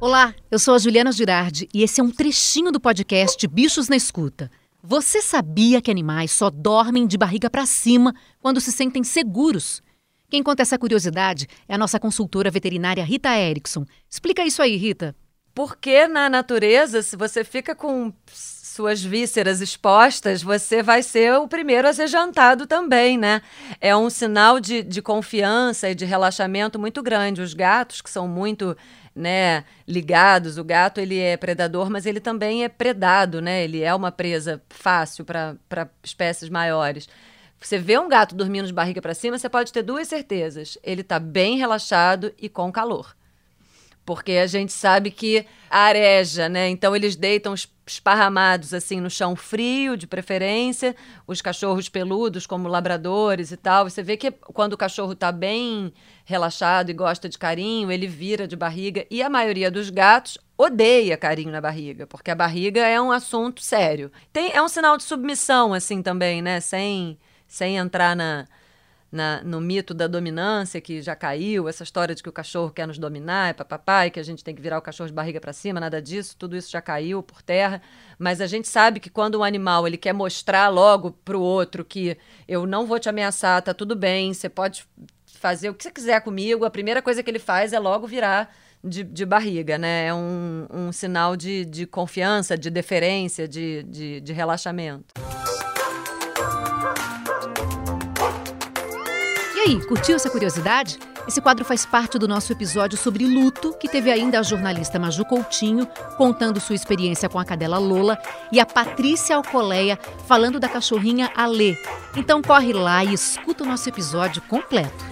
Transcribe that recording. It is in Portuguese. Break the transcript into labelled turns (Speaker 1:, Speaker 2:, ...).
Speaker 1: Olá, eu sou a Juliana Girardi e esse é um trechinho do podcast Bichos na Escuta. Você sabia que animais só dormem de barriga para cima quando se sentem seguros? Quem conta essa curiosidade é a nossa consultora veterinária Rita Erickson. Explica isso aí, Rita.
Speaker 2: Porque na natureza, se você fica com suas vísceras expostas, você vai ser o primeiro a ser jantado também, né? É um sinal de, de confiança e de relaxamento muito grande. Os gatos, que são muito né, ligados. O gato ele é predador, mas ele também é predado, né? Ele é uma presa fácil para espécies maiores. Você vê um gato dormindo de barriga para cima, você pode ter duas certezas: ele está bem relaxado e com calor porque a gente sabe que areja, né? Então eles deitam esparramados assim no chão frio, de preferência, os cachorros peludos como labradores e tal. Você vê que quando o cachorro está bem relaxado e gosta de carinho, ele vira de barriga e a maioria dos gatos odeia carinho na barriga, porque a barriga é um assunto sério. Tem é um sinal de submissão assim também, né? Sem sem entrar na na, no mito da dominância, que já caiu, essa história de que o cachorro quer nos dominar, é papapá, e que a gente tem que virar o cachorro de barriga para cima, nada disso, tudo isso já caiu por terra. Mas a gente sabe que quando um animal ele quer mostrar logo para o outro que eu não vou te ameaçar, tá tudo bem, você pode fazer o que você quiser comigo, a primeira coisa que ele faz é logo virar de, de barriga, né? É um, um sinal de, de confiança, de deferência, de, de, de relaxamento.
Speaker 1: Aí, curtiu essa curiosidade? Esse quadro faz parte do nosso episódio sobre luto, que teve ainda a jornalista Maju Coutinho contando sua experiência com a cadela Lola e a Patrícia Alcoleia falando da cachorrinha Alê. Então corre lá e escuta o nosso episódio completo.